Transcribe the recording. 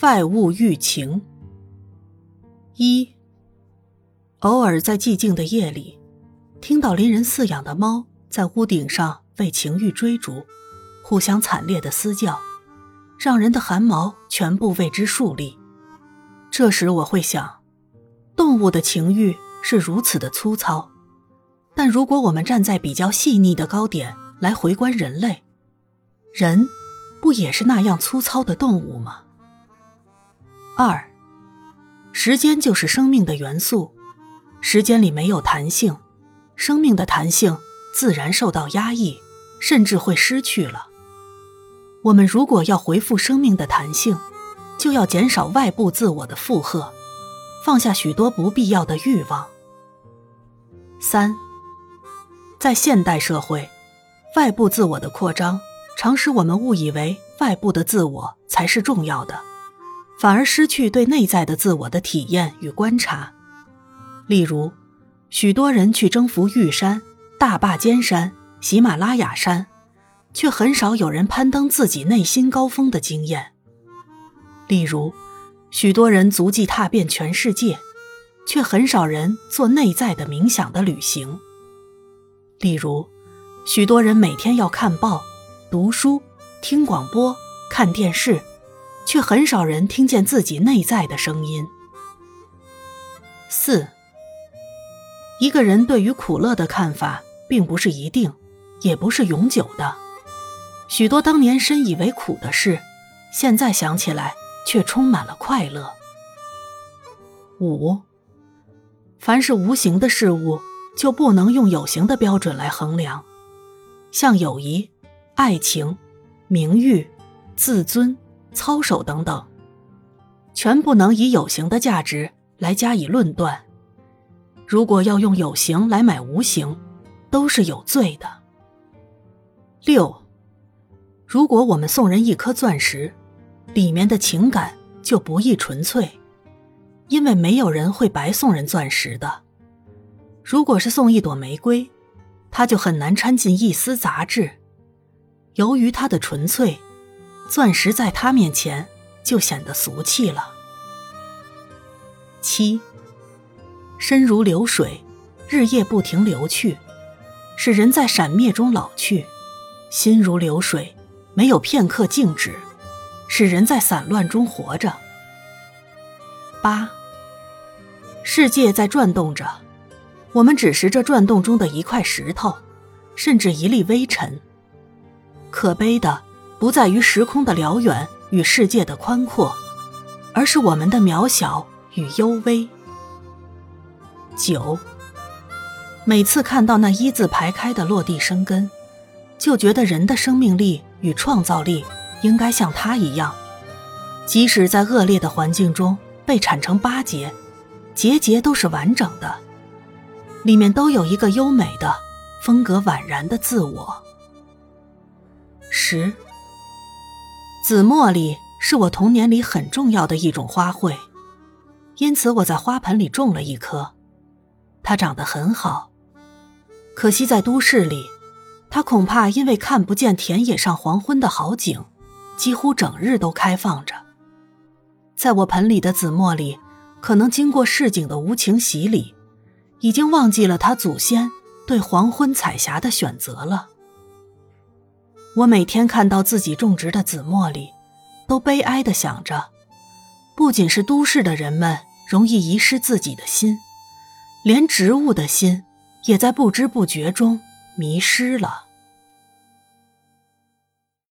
外物欲情。一，偶尔在寂静的夜里，听到邻人饲养的猫在屋顶上为情欲追逐，互相惨烈的嘶叫，让人的汗毛全部为之竖立。这时我会想，动物的情欲是如此的粗糙，但如果我们站在比较细腻的高点来回观人类，人。不也是那样粗糙的动物吗？二，时间就是生命的元素，时间里没有弹性，生命的弹性自然受到压抑，甚至会失去了。我们如果要恢复生命的弹性，就要减少外部自我的负荷，放下许多不必要的欲望。三，在现代社会，外部自我的扩张。常使我们误以为外部的自我才是重要的，反而失去对内在的自我的体验与观察。例如，许多人去征服玉山、大坝尖山、喜马拉雅山，却很少有人攀登自己内心高峰的经验。例如，许多人足迹踏遍全世界，却很少人做内在的冥想的旅行。例如，许多人每天要看报。读书、听广播、看电视，却很少人听见自己内在的声音。四，一个人对于苦乐的看法，并不是一定，也不是永久的。许多当年深以为苦的事，现在想起来却充满了快乐。五，凡是无形的事物，就不能用有形的标准来衡量，像友谊。爱情、名誉、自尊、操守等等，全不能以有形的价值来加以论断。如果要用有形来买无形，都是有罪的。六，如果我们送人一颗钻石，里面的情感就不易纯粹，因为没有人会白送人钻石的。如果是送一朵玫瑰，它就很难掺进一丝杂质。由于它的纯粹，钻石在他面前就显得俗气了。七，身如流水，日夜不停流去，使人在闪灭中老去；心如流水，没有片刻静止，使人在散乱中活着。八，世界在转动着，我们只是这转动中的一块石头，甚至一粒微尘。可悲的不在于时空的辽远与世界的宽阔，而是我们的渺小与幽微。九，每次看到那一字排开的落地生根，就觉得人的生命力与创造力应该像它一样，即使在恶劣的环境中被铲成八节，节节都是完整的，里面都有一个优美的、风格宛然的自我。十，紫茉莉是我童年里很重要的一种花卉，因此我在花盆里种了一棵。它长得很好，可惜在都市里，它恐怕因为看不见田野上黄昏的好景，几乎整日都开放着。在我盆里的紫茉莉，可能经过市井的无情洗礼，已经忘记了它祖先对黄昏彩霞的选择了。我每天看到自己种植的紫茉莉，都悲哀的想着，不仅是都市的人们容易遗失自己的心，连植物的心，也在不知不觉中迷失了。